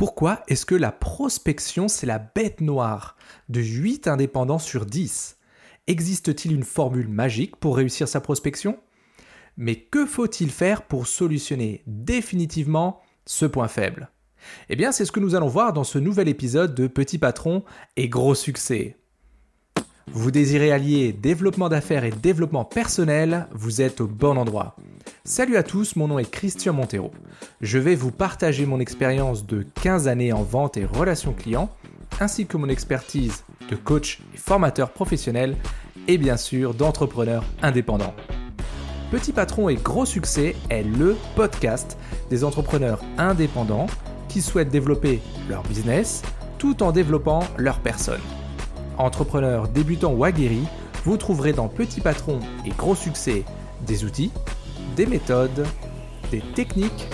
Pourquoi est-ce que la prospection, c'est la bête noire de 8 indépendants sur 10 Existe-t-il une formule magique pour réussir sa prospection? Mais que faut-il faire pour solutionner définitivement ce point faible? Eh bien, c'est ce que nous allons voir dans ce nouvel épisode de Petit Patron et Gros Succès. Vous désirez allier développement d'affaires et développement personnel, vous êtes au bon endroit. Salut à tous, mon nom est Christian Montero. Je vais vous partager mon expérience de 15 années en vente et relations clients, ainsi que mon expertise de coach et formateur professionnel, et bien sûr d'entrepreneur indépendant. Petit Patron et Gros Succès est le podcast des entrepreneurs indépendants qui souhaitent développer leur business tout en développant leur personne. Entrepreneurs débutants ou aguerris, vous trouverez dans Petit Patron et Gros Succès des outils, des méthodes, des techniques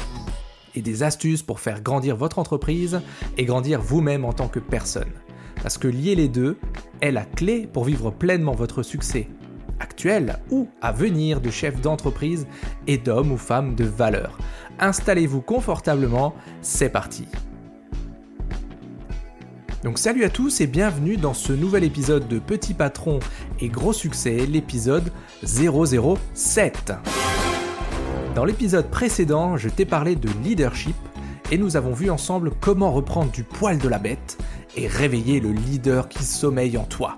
et des astuces pour faire grandir votre entreprise et grandir vous-même en tant que personne. Parce que lier les deux est la clé pour vivre pleinement votre succès actuel ou à venir de chef d'entreprise et d'homme ou femme de valeur. Installez-vous confortablement, c'est parti. Donc salut à tous et bienvenue dans ce nouvel épisode de Petit Patron et Gros Succès, l'épisode 007. Dans l'épisode précédent, je t'ai parlé de leadership et nous avons vu ensemble comment reprendre du poil de la bête et réveiller le leader qui sommeille en toi.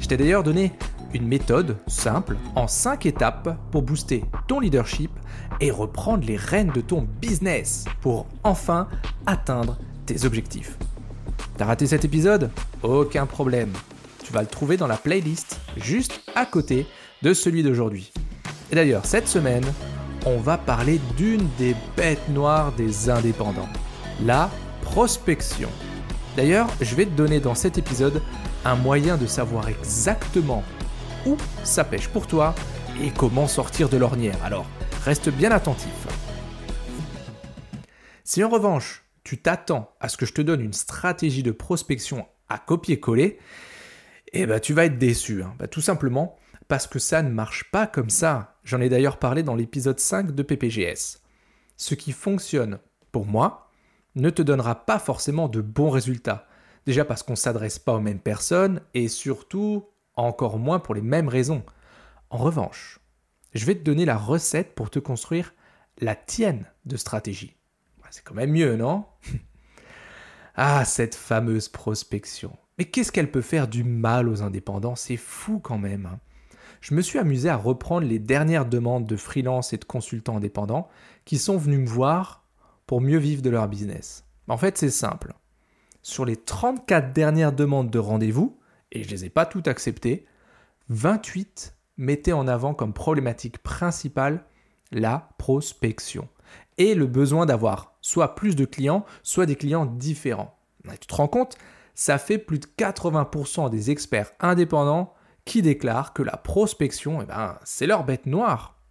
Je t'ai d'ailleurs donné une méthode simple en 5 étapes pour booster ton leadership et reprendre les rênes de ton business pour enfin atteindre tes objectifs. T'as raté cet épisode? Aucun problème. Tu vas le trouver dans la playlist juste à côté de celui d'aujourd'hui. Et d'ailleurs, cette semaine, on va parler d'une des bêtes noires des indépendants, la prospection. D'ailleurs, je vais te donner dans cet épisode un moyen de savoir exactement où ça pêche pour toi et comment sortir de l'ornière. Alors, reste bien attentif. Si en revanche, tu t'attends à ce que je te donne une stratégie de prospection à copier-coller, eh ben, tu vas être déçu. Hein. Bah, tout simplement parce que ça ne marche pas comme ça. J'en ai d'ailleurs parlé dans l'épisode 5 de PPGS. Ce qui fonctionne pour moi ne te donnera pas forcément de bons résultats. Déjà parce qu'on ne s'adresse pas aux mêmes personnes et surtout encore moins pour les mêmes raisons. En revanche, je vais te donner la recette pour te construire la tienne de stratégie. C'est quand même mieux, non? Ah, cette fameuse prospection. Mais qu'est-ce qu'elle peut faire du mal aux indépendants? C'est fou quand même. Je me suis amusé à reprendre les dernières demandes de freelance et de consultants indépendants qui sont venus me voir pour mieux vivre de leur business. En fait, c'est simple. Sur les 34 dernières demandes de rendez-vous, et je ne les ai pas toutes acceptées, 28 mettaient en avant comme problématique principale la prospection et le besoin d'avoir soit plus de clients, soit des clients différents. tu te rends compte, ça fait plus de 80% des experts indépendants qui déclarent que la prospection, eh ben, c'est leur bête noire.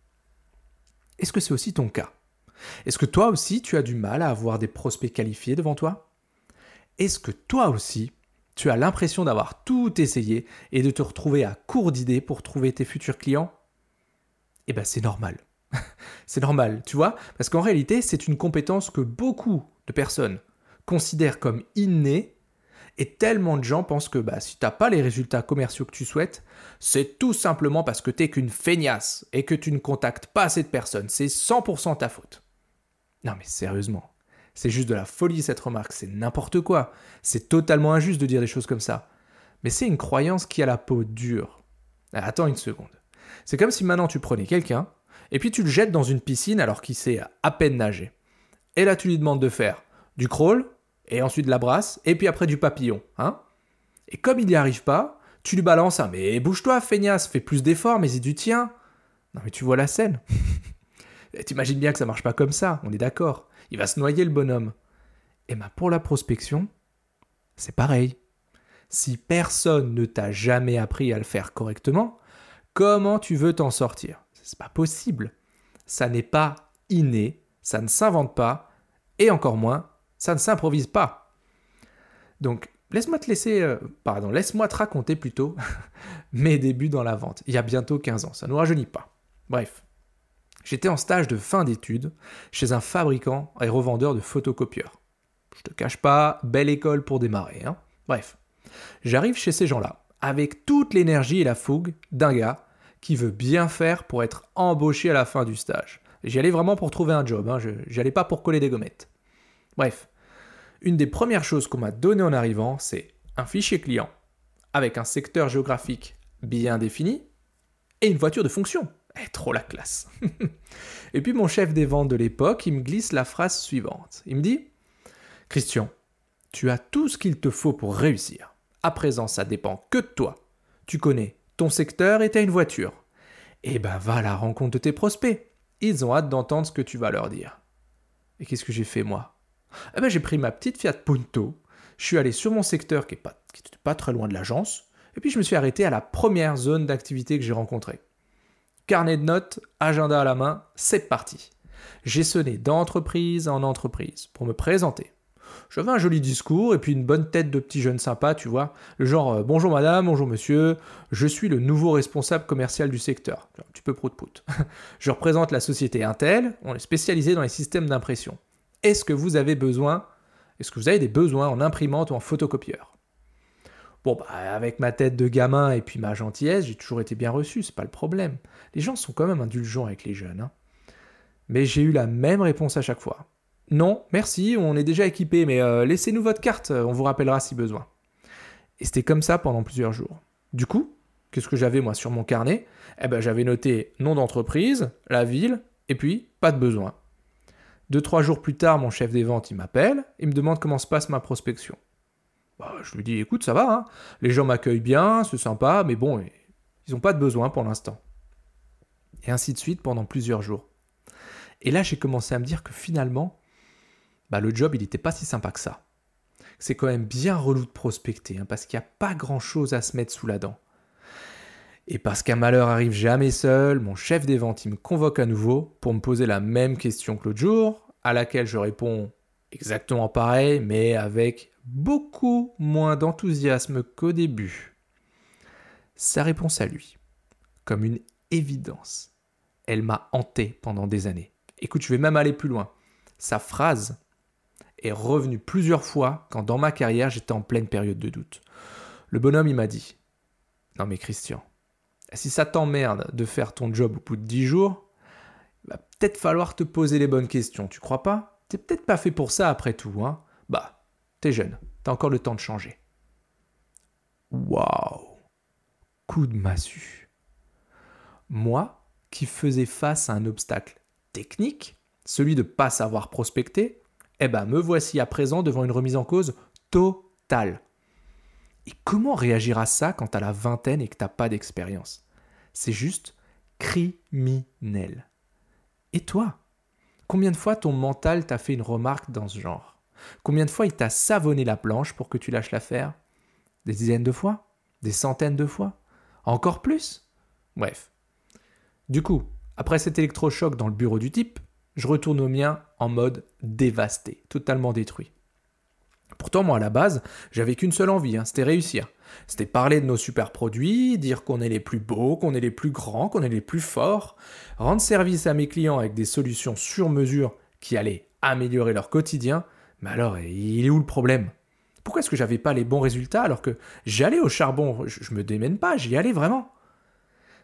Est-ce que c'est aussi ton cas? Est-ce que toi aussi tu as du mal à avoir des prospects qualifiés devant toi? Est-ce que toi aussi tu as l'impression d'avoir tout essayé et de te retrouver à court d'idées pour trouver tes futurs clients? Eh bien c'est normal. c'est normal, tu vois, parce qu'en réalité c'est une compétence que beaucoup de personnes considèrent comme innée et tellement de gens pensent que bah, si tu n'as pas les résultats commerciaux que tu souhaites, c'est tout simplement parce que tu n'es qu'une feignasse et que tu ne contactes pas assez de personnes. C'est 100% ta faute. Non mais sérieusement, c'est juste de la folie cette remarque, c'est n'importe quoi. C'est totalement injuste de dire des choses comme ça. Mais c'est une croyance qui a la peau dure. Ah, attends une seconde. C'est comme si maintenant tu prenais quelqu'un, et puis tu le jettes dans une piscine alors qu'il sait à peine nager. Et là tu lui demandes de faire du crawl, et ensuite de la brasse, et puis après du papillon. Hein et comme il n'y arrive pas, tu lui balances un Mais bouge-toi, feignasse, fais plus d'efforts, mais c'est du tien. Non mais tu vois la scène. T'imagines bien que ça marche pas comme ça, on est d'accord. Il va se noyer le bonhomme. Et bien pour la prospection, c'est pareil. Si personne ne t'a jamais appris à le faire correctement, comment tu veux t'en sortir? C'est pas possible. Ça n'est pas inné, ça ne s'invente pas, et encore moins, ça ne s'improvise pas. Donc, laisse-moi te laisser, euh, pardon, laisse-moi te raconter plutôt mes débuts dans la vente. Il y a bientôt 15 ans, ça ne nous rajeunit pas. Bref, J'étais en stage de fin d'études chez un fabricant et revendeur de photocopieurs. Je te cache pas, belle école pour démarrer. Hein. Bref, j'arrive chez ces gens-là, avec toute l'énergie et la fougue d'un gars qui veut bien faire pour être embauché à la fin du stage. J'y allais vraiment pour trouver un job, hein. j'y allais pas pour coller des gommettes. Bref, une des premières choses qu'on m'a donné en arrivant, c'est un fichier client avec un secteur géographique bien défini et une voiture de fonction. Eh, trop la classe. et puis mon chef des ventes de l'époque, il me glisse la phrase suivante. Il me dit Christian, tu as tout ce qu'il te faut pour réussir. À présent, ça dépend que de toi. Tu connais ton secteur et tu une voiture. Eh ben va à la rencontre de tes prospects. Ils ont hâte d'entendre ce que tu vas leur dire. Et qu'est-ce que j'ai fait moi? Eh ben j'ai pris ma petite Fiat Punto, je suis allé sur mon secteur qui pas, pas très loin de l'agence, et puis je me suis arrêté à la première zone d'activité que j'ai rencontrée. Carnet de notes, agenda à la main, c'est parti. J'ai sonné d'entreprise en entreprise pour me présenter. J'avais un joli discours et puis une bonne tête de petit jeune sympa, tu vois. Le genre euh, bonjour madame, bonjour monsieur, je suis le nouveau responsable commercial du secteur. Un petit peu prout-prout. je représente la société Intel, on est spécialisé dans les systèmes d'impression. Est-ce que vous avez besoin, est-ce que vous avez des besoins en imprimante ou en photocopieur? Bon, bah, avec ma tête de gamin et puis ma gentillesse, j'ai toujours été bien reçu, c'est pas le problème. Les gens sont quand même indulgents avec les jeunes. Hein. Mais j'ai eu la même réponse à chaque fois. Non, merci, on est déjà équipé, mais euh, laissez-nous votre carte, on vous rappellera si besoin. Et c'était comme ça pendant plusieurs jours. Du coup, qu'est-ce que j'avais moi sur mon carnet? Eh ben j'avais noté nom d'entreprise, la ville, et puis pas de besoin. Deux, trois jours plus tard, mon chef des ventes, il m'appelle, il me demande comment se passe ma prospection. Bah, je lui dis, écoute, ça va, hein. les gens m'accueillent bien, c'est sympa, mais bon, ils n'ont pas de besoin pour l'instant. Et ainsi de suite pendant plusieurs jours. Et là, j'ai commencé à me dire que finalement, bah, le job, il n'était pas si sympa que ça. C'est quand même bien relou de prospecter, hein, parce qu'il n'y a pas grand-chose à se mettre sous la dent. Et parce qu'un malheur arrive jamais seul, mon chef des ventes, me convoque à nouveau pour me poser la même question que l'autre jour, à laquelle je réponds exactement pareil, mais avec beaucoup moins d'enthousiasme qu'au début. Sa réponse à lui, comme une évidence, elle m'a hanté pendant des années. Écoute, je vais même aller plus loin. Sa phrase est revenue plusieurs fois quand dans ma carrière j'étais en pleine période de doute. Le bonhomme, il m'a dit Non mais Christian, si ça t'emmerde de faire ton job au bout de dix jours, il va peut-être falloir te poser les bonnes questions, tu crois pas? T'es peut-être pas fait pour ça après tout, hein Bah, T'es jeune, t'as encore le temps de changer. Waouh Coup de massue. Moi, qui faisais face à un obstacle technique, celui de pas savoir prospecter, eh ben me voici à présent devant une remise en cause totale. Et comment réagir à ça quand t'as la vingtaine et que t'as pas d'expérience? C'est juste criminel. Et toi Combien de fois ton mental t'a fait une remarque dans ce genre? Combien de fois il t'a savonné la planche pour que tu lâches l'affaire? Des dizaines de fois? Des centaines de fois? Encore plus? Bref. Du coup, après cet électrochoc dans le bureau du type, je retourne au mien en mode dévasté, totalement détruit. Pourtant, moi, à la base, j'avais qu'une seule envie, hein, c'était réussir. C'était parler de nos super produits, dire qu'on est les plus beaux, qu'on est les plus grands, qu'on est les plus forts, rendre service à mes clients avec des solutions sur mesure qui allaient améliorer leur quotidien mais alors, il est où le problème? Pourquoi est-ce que j'avais pas les bons résultats alors que j'allais au charbon? Je, me démène pas, j'y allais vraiment.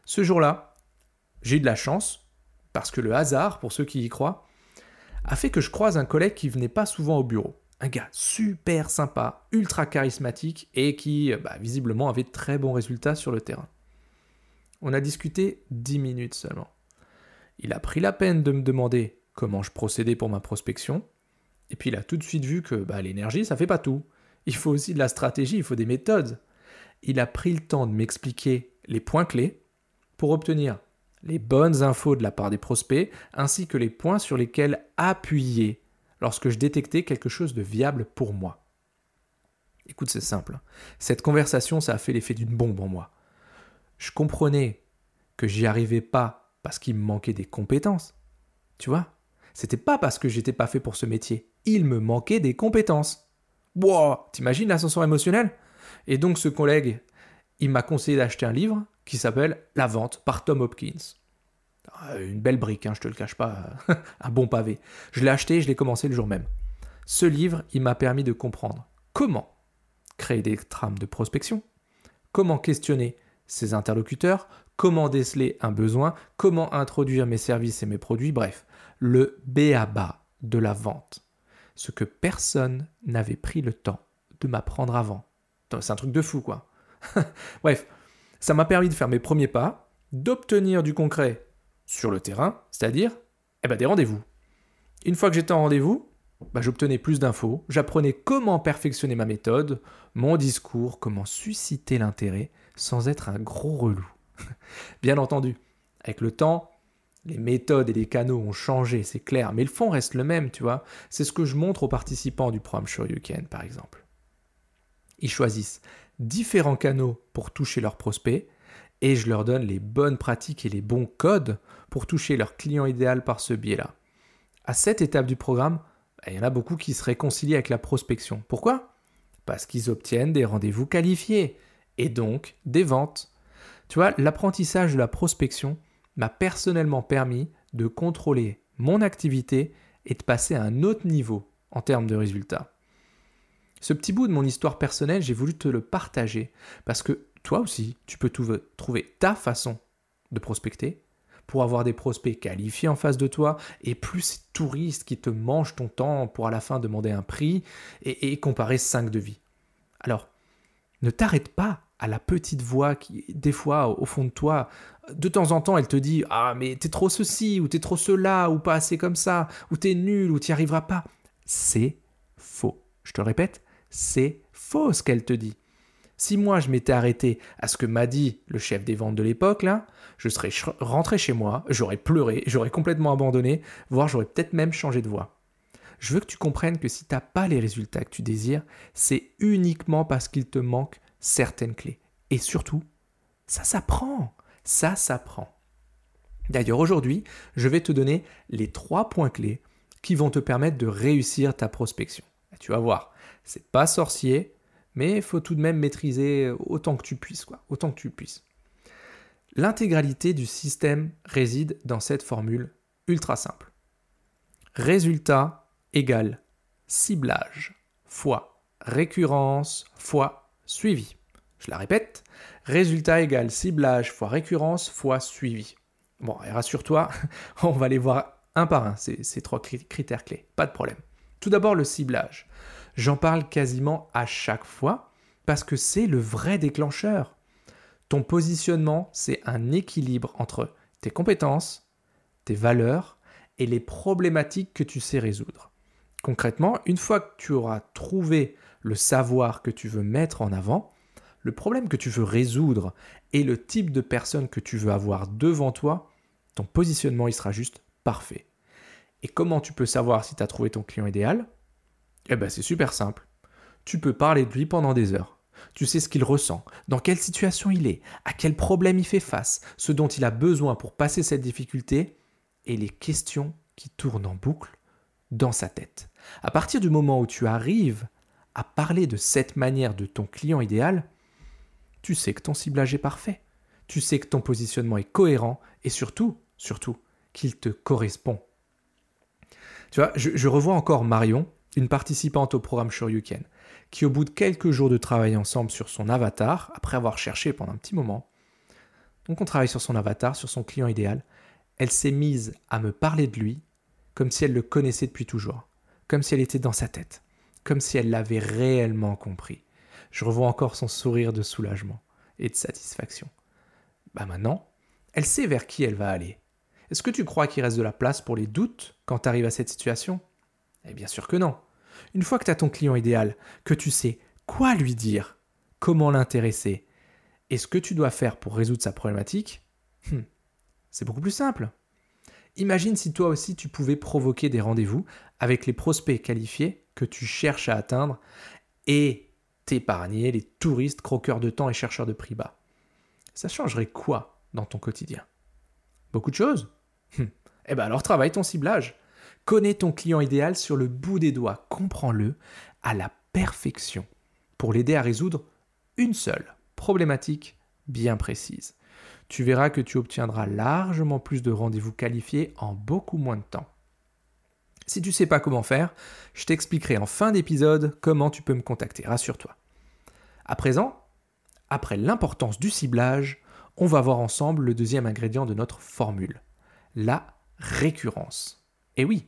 Ce jour-là, j'ai eu de la chance, parce que le hasard, pour ceux qui y croient, a fait que je croise un collègue qui venait pas souvent au bureau. Un gars super sympa, ultra charismatique et qui, bah, visiblement, avait très bons résultats sur le terrain. On a discuté dix minutes seulement. Il a pris la peine de me demander comment je procédais pour ma prospection, et puis il a tout de suite vu que bah, l'énergie, ça fait pas tout. Il faut aussi de la stratégie, il faut des méthodes. Il a pris le temps de m'expliquer les points clés pour obtenir les bonnes infos de la part des prospects, ainsi que les points sur lesquels appuyer lorsque je détectais quelque chose de viable pour moi. Écoute, c'est simple. Cette conversation, ça a fait l'effet d'une bombe en moi. Je comprenais que j'y arrivais pas parce qu'il me manquait des compétences. Tu vois? C'était pas parce que j'étais pas fait pour ce métier il me manquait des compétences. Wow, t'imagines l'ascenseur émotionnel? Et donc ce collègue, il m'a conseillé d'acheter un livre qui s'appelle La vente par Tom Hopkins. Ah, une belle brique, hein, je te le cache pas, un bon pavé. Je l'ai acheté, je l'ai commencé le jour même. Ce livre, il m'a permis de comprendre comment créer des trames de prospection, comment questionner ses interlocuteurs, comment déceler un besoin, comment introduire mes services et mes produits, bref, le B.A.B.A. de la vente. Ce que personne n'avait pris le temps de m'apprendre avant. C'est un truc de fou, quoi. bref, ça m'a permis de faire mes premiers pas, d'obtenir du concret sur le terrain, c'est-à-dire eh ben, des rendez-vous. Une fois que j'étais en rendez-vous, bah, j'obtenais plus d'infos, j'apprenais comment perfectionner ma méthode, mon discours, comment susciter l'intérêt sans être un gros relou. Bien entendu, avec le temps, les méthodes et les canaux ont changé, c'est clair, mais le fond reste le même, tu vois. C'est ce que je montre aux participants du programme Shoryuken, par exemple. Ils choisissent différents canaux pour toucher leurs prospects et je leur donne les bonnes pratiques et les bons codes pour toucher leur client idéal par ce biais-là. À cette étape du programme, bah, il y en a beaucoup qui se réconcilient avec la prospection. Pourquoi? Parce qu'ils obtiennent des rendez-vous qualifiés et donc des ventes. Tu vois, l'apprentissage de la prospection m'a personnellement permis de contrôler mon activité et de passer à un autre niveau en termes de résultats. Ce petit bout de mon histoire personnelle, j'ai voulu te le partager parce que toi aussi, tu peux trouver ta façon de prospecter pour avoir des prospects qualifiés en face de toi et plus ces touristes qui te mangent ton temps pour à la fin demander un prix et, comparer cinq devis. Alors, ne t'arrête pas à la petite voix qui, des fois, au fond de toi, de temps en temps, elle te dit Ah, mais t'es trop ceci, ou t'es trop cela, ou pas assez comme ça, ou t'es nul, ou t'y arriveras pas. C'est faux. Je te répète, c'est faux ce qu'elle te dit. Si moi je m'étais arrêté à ce que m'a dit le chef des ventes de l'époque, là, je serais rentré chez moi, j'aurais pleuré, j'aurais complètement abandonné, voire j'aurais peut-être même changé de voie. Je veux que tu comprennes que si tu n'as pas les résultats que tu désires, c'est uniquement parce qu'il te manque certaines clés. Et surtout, ça s'apprend. Ça s'apprend. D'ailleurs, aujourd'hui, je vais te donner les trois points clés qui vont te permettre de réussir ta prospection. Tu vas voir, c'est pas sorcier, mais il faut tout de même maîtriser autant que tu puisses, quoi, autant que tu puisses. L'intégralité du système réside dans cette formule ultra simple. Résultat égale ciblage fois récurrence fois suivi. Je la répète, résultat égale ciblage fois récurrence fois suivi. Bon, rassure-toi, on va les voir un par un, ces, ces trois critères clés, pas de problème. Tout d'abord le ciblage. J'en parle quasiment à chaque fois parce que c'est le vrai déclencheur. Ton positionnement, c'est un équilibre entre tes compétences, tes valeurs et les problématiques que tu sais résoudre. Concrètement, une fois que tu auras trouvé le savoir que tu veux mettre en avant, le problème que tu veux résoudre et le type de personne que tu veux avoir devant toi, ton positionnement il sera juste parfait. Et comment tu peux savoir si tu as trouvé ton client idéal? Eh bien, c'est super simple. Tu peux parler de lui pendant des heures. Tu sais ce qu'il ressent, dans quelle situation il est, à quel problème il fait face, ce dont il a besoin pour passer cette difficulté, et les questions qui tournent en boucle dans sa tête. À partir du moment où tu arrives à parler de cette manière de ton client idéal, tu sais que ton ciblage est parfait. Tu sais que ton positionnement est cohérent et surtout, surtout, qu'il te correspond. Tu vois, je revois encore Marion une participante au programme Shoryuken, qui au bout de quelques jours de travail ensemble sur son avatar, après avoir cherché pendant un petit moment, donc on travaille sur son avatar, sur son client idéal, elle s'est mise à me parler de lui comme si elle le connaissait depuis toujours, comme si elle était dans sa tête, comme si elle l'avait réellement compris. Je revois encore son sourire de soulagement et de satisfaction. Bah maintenant, elle sait vers qui elle va aller. Est-ce que tu crois qu'il reste de la place pour les doutes quand tu arrives à cette situation? Eh bien sûr que non. Une fois que tu as ton client idéal, que tu sais quoi lui dire, comment l'intéresser, et ce que tu dois faire pour résoudre sa problématique, hmm, c'est beaucoup plus simple. Imagine si toi aussi tu pouvais provoquer des rendez-vous avec les prospects qualifiés que tu cherches à atteindre et t'épargner les touristes croqueurs de temps et chercheurs de prix bas. Ça changerait quoi dans ton quotidien? Beaucoup de choses? Hmm. Eh bien alors travaille ton ciblage. Connais ton client idéal sur le bout des doigts, comprends-le à la perfection pour l'aider à résoudre une seule problématique bien précise. Tu verras que tu obtiendras largement plus de rendez-vous qualifiés en beaucoup moins de temps. Si tu sais pas comment faire, je t'expliquerai en fin d'épisode comment tu peux me contacter, rassure-toi. À présent, après l'importance du ciblage, on va voir ensemble le deuxième ingrédient de notre formule, la récurrence. Et oui,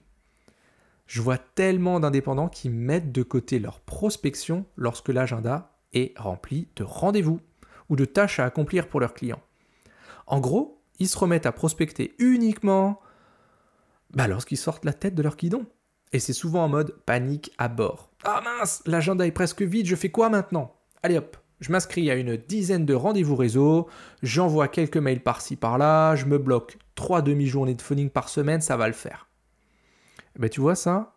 je vois tellement d'indépendants qui mettent de côté leur prospection lorsque l'agenda est rempli de rendez-vous ou de tâches à accomplir pour leurs clients. En gros, ils se remettent à prospecter uniquement bah, lorsqu'ils sortent la tête de leur guidon. Et c'est souvent en mode panique à bord. Ah mince, l'agenda est presque vide, je fais quoi maintenant? Allez hop, je m'inscris à une dizaine de rendez-vous réseau, j'envoie quelques mails par-ci par-là, je me bloque trois demi-journées de phoning par semaine, ça va le faire. Eh ben, tu vois ça,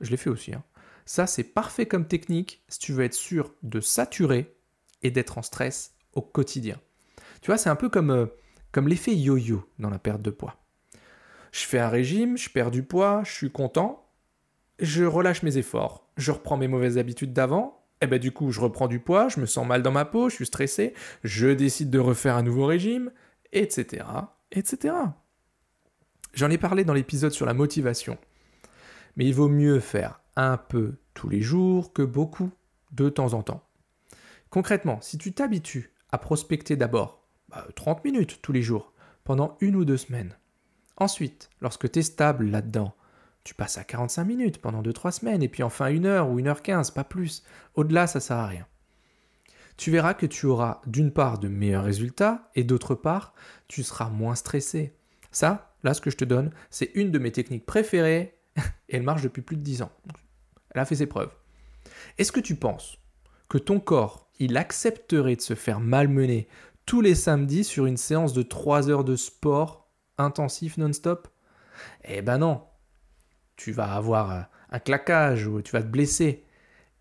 je l'ai fait aussi. Hein. Ça, c'est parfait comme technique si tu veux être sûr de saturer et d'être en stress au quotidien. Tu vois, c'est un peu comme, euh, comme l'effet yo-yo dans la perte de poids. Je fais un régime, je perds du poids, je suis content, je relâche mes efforts, je reprends mes mauvaises habitudes d'avant, et ben du coup je reprends du poids, je me sens mal dans ma peau, je suis stressé, je décide de refaire un nouveau régime, etc. etc. J'en ai parlé dans l'épisode sur la motivation. Mais il vaut mieux faire un peu tous les jours que beaucoup de temps en temps. Concrètement, si tu t'habitues à prospecter d'abord 30 bah, minutes tous les jours pendant une ou deux semaines, ensuite, lorsque tu es stable là-dedans, tu passes à 45 minutes pendant 2-3 semaines, et puis enfin une heure ou une heure 15, pas plus. Au-delà, ça sert à rien. Tu verras que tu auras d'une part de meilleurs résultats, et d'autre part, tu seras moins stressé. Ça, là, ce que je te donne, c'est une de mes techniques préférées, et elle marche depuis plus de 10 ans. Elle a fait ses preuves. Est-ce que tu penses que ton corps, il accepterait de se faire malmener tous les samedis sur une séance de 3 heures de sport intensif non-stop? Eh ben non. Tu vas avoir un claquage ou tu vas te blesser.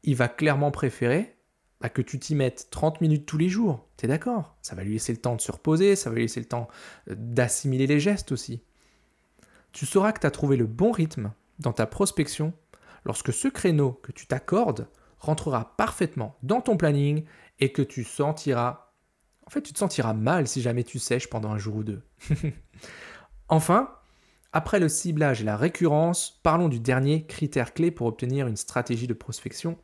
Il va clairement préférer bah, que tu t'y mettes 30 minutes tous les jours. T'es d'accord? Ça va lui laisser le temps de se reposer, ça va lui laisser le temps euh, d'assimiler les gestes aussi. Tu sauras que tu as trouvé le bon rythme dans ta prospection lorsque ce créneau que tu t'accordes rentrera parfaitement dans ton planning et que tu sentiras... En fait, tu te sentiras mal si jamais tu sèches pendant un jour ou deux. enfin, après le ciblage et la récurrence, parlons du dernier critère clé pour obtenir une stratégie de prospection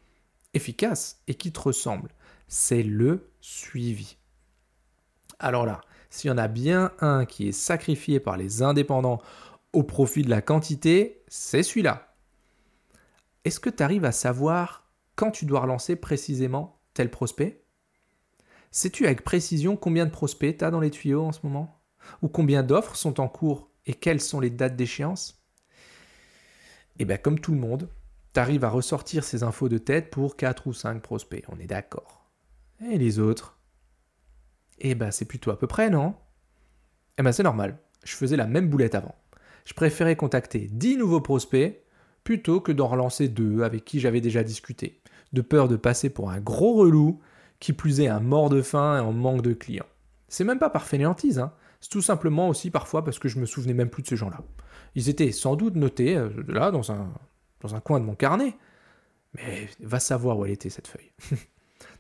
efficace et qui te ressemble. C'est le suivi. Alors là, s'il y en a bien un qui est sacrifié par les indépendants au profit de la quantité, c'est celui-là. Est-ce que tu arrives à savoir quand tu dois relancer précisément tel prospect? Sais-tu avec précision combien de prospects tu as dans les tuyaux en ce moment? Ou combien d'offres sont en cours et quelles sont les dates d'échéance? Eh bien comme tout le monde, tu arrives à ressortir ces infos de tête pour 4 ou 5 prospects, on est d'accord. Et les autres? Eh ben c'est plutôt à peu près, non? Eh ben c'est normal, je faisais la même boulette avant je préférais contacter 10 nouveaux prospects plutôt que d'en relancer deux avec qui j'avais déjà discuté, de peur de passer pour un gros relou, qui plus est un mort de faim et en manque de clients. C'est même pas par fainéantise, hein. c'est tout simplement aussi parfois parce que je me souvenais même plus de ces gens-là. Ils étaient sans doute notés euh, là dans un, dans un coin de mon carnet, mais va savoir où elle était cette feuille.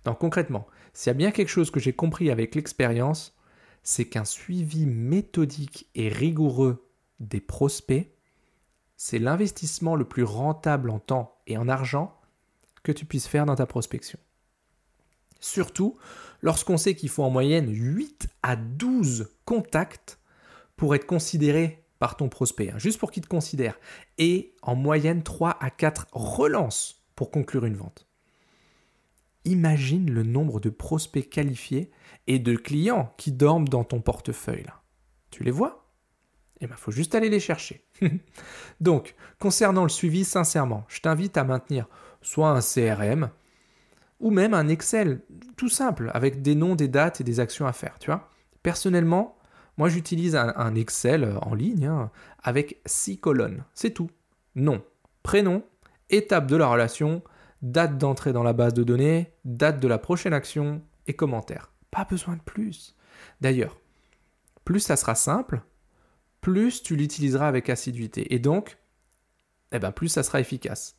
Donc concrètement, s'il y a bien quelque chose que j'ai compris avec l'expérience, c'est qu'un suivi méthodique et rigoureux des prospects, c'est l'investissement le plus rentable en temps et en argent que tu puisses faire dans ta prospection. Surtout lorsqu'on sait qu'il faut en moyenne 8 à 12 contacts pour être considéré par ton prospect, hein, juste pour qu'il te considère, et en moyenne 3 à 4 relances pour conclure une vente. Imagine le nombre de prospects qualifiés et de clients qui dorment dans ton portefeuille. Tu les vois? Il eh faut juste aller les chercher. Donc, concernant le suivi, sincèrement, je t'invite à maintenir soit un CRM ou même un Excel, tout simple, avec des noms, des dates et des actions à faire. Tu vois Personnellement, moi j'utilise un, Excel en ligne hein, avec six colonnes. C'est tout. Nom, prénom, étape de la relation, date d'entrée dans la base de données, date de la prochaine action et commentaire. Pas besoin de plus. D'ailleurs, plus ça sera simple, plus tu l'utiliseras avec assiduité. Et donc, eh ben, plus ça sera efficace.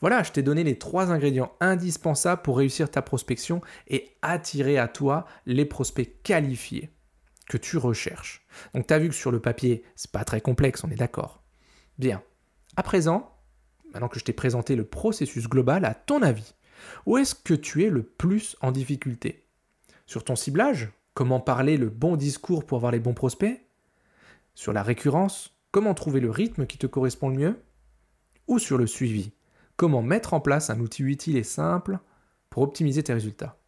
Voilà, je t'ai donné les trois ingrédients indispensables pour réussir ta prospection et attirer à toi les prospects qualifiés que tu recherches. Donc tu vu que sur le papier, c'est pas très complexe, on est d'accord. Bien. À présent, maintenant que je t'ai présenté le processus global, à ton avis, où est-ce que tu es le plus en difficulté? Sur ton ciblage Comment parler le bon discours pour avoir les bons prospects? Sur la récurrence Comment trouver le rythme qui te correspond le mieux Ou sur le suivi Comment mettre en place un outil utile et simple pour optimiser tes résultats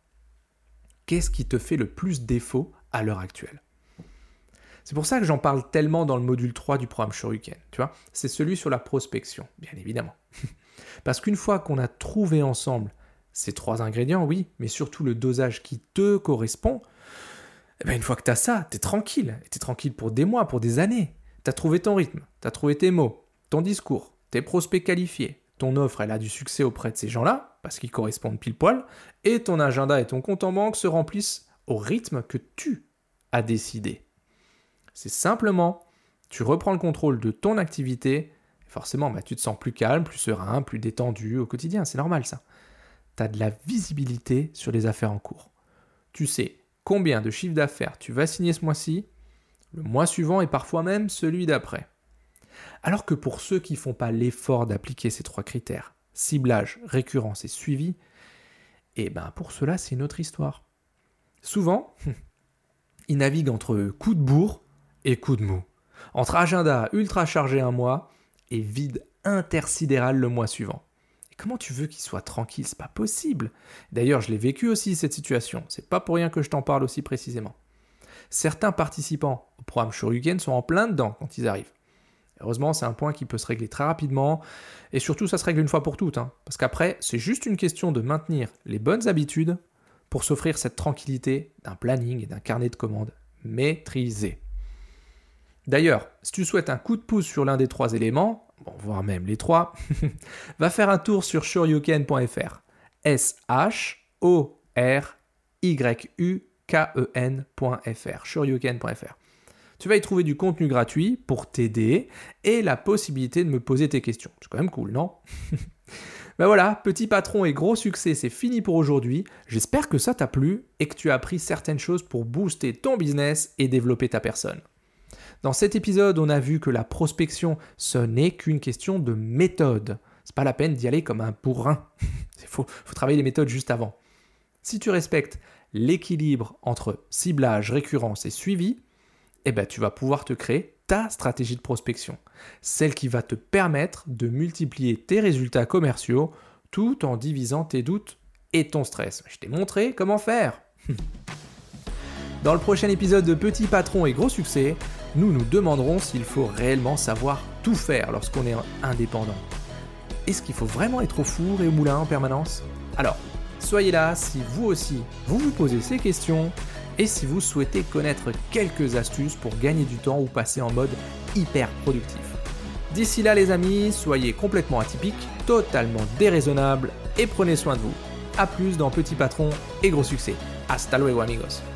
Qu'est-ce qui te fait le plus défaut à l'heure actuelle? C'est pour ça que j'en parle tellement dans le module 3 du programme Shoryuken, tu vois. C'est celui sur la prospection, bien évidemment. Parce qu'une fois qu'on a trouvé ensemble ces trois ingrédients, oui, mais surtout le dosage qui te correspond, eh ben une fois que tu as ça, tu tranquille. Tu es tranquille pour des mois, pour des années. Tu as trouvé ton rythme, tu as trouvé tes mots, ton discours, tes prospects qualifiés. Ton offre, elle a du succès auprès de ces gens-là, parce qu'ils correspondent pile poil, et ton agenda et ton compte en banque se remplissent au rythme que tu as décidé. C'est simplement, tu reprends le contrôle de ton activité, forcément, bah, tu te sens plus calme, plus serein, plus détendu au quotidien, c'est normal ça. Tu as de la visibilité sur les affaires en cours. Tu sais combien de chiffres d'affaires tu vas signer ce mois-ci, le mois suivant et parfois même celui d'après. Alors que pour ceux qui ne font pas l'effort d'appliquer ces trois critères, ciblage, récurrence et suivi, eh ben pour cela c'est une autre histoire. Souvent, ils naviguent entre coups de bourre et coup de mou. Entre agenda ultra chargé un mois et vide intersidéral le mois suivant. Comment tu veux qu'il soit tranquille? C'est pas possible. D'ailleurs, je l'ai vécu aussi cette situation. C'est pas pour rien que je t'en parle aussi précisément. Certains participants au programme Shoryuken sont en plein dedans quand ils arrivent. Heureusement, c'est un point qui peut se régler très rapidement, et surtout ça se règle une fois pour toutes, hein. parce qu'après, c'est juste une question de maintenir les bonnes habitudes pour s'offrir cette tranquillité d'un planning et d'un carnet de commandes maîtrisé. D'ailleurs, si tu souhaites un coup de pouce sur l'un des trois éléments, voire même les trois, va faire un tour sur shoryuken.fr. S-H-O-R-Y-U-K-E-N.fr. Shoryuken.fr. Tu vas y trouver du contenu gratuit pour t'aider et la possibilité de me poser tes questions. C'est quand même cool, non? Ben voilà, petit patron et gros succès, c'est fini pour aujourd'hui. J'espère que ça t'a plu et que tu as appris certaines choses pour booster ton business et développer ta personne. Dans cet épisode, on a vu que la prospection, ce n'est qu'une question de méthode. C'est pas la peine d'y aller comme un bourrin. Il faut, travailler les méthodes juste avant. Si tu respectes l'équilibre entre ciblage, récurrence et suivi, eh ben, tu vas pouvoir te créer ta stratégie de prospection, celle qui va te permettre de multiplier tes résultats commerciaux tout en divisant tes doutes et ton stress. Je t'ai montré comment faire. Dans le prochain épisode de Petit Patron et Gros Succès, nous nous demanderons s'il faut réellement savoir tout faire lorsqu'on est indépendant. Est-ce qu'il faut vraiment être au four et au moulin en permanence? Alors, soyez là si vous aussi vous vous posez ces questions et si vous souhaitez connaître quelques astuces pour gagner du temps ou passer en mode hyper productif. D'ici là les amis, soyez complètement atypiques, totalement déraisonnables et prenez soin de vous. A plus dans Petit Patron et Gros Succès. Hasta luego amigos.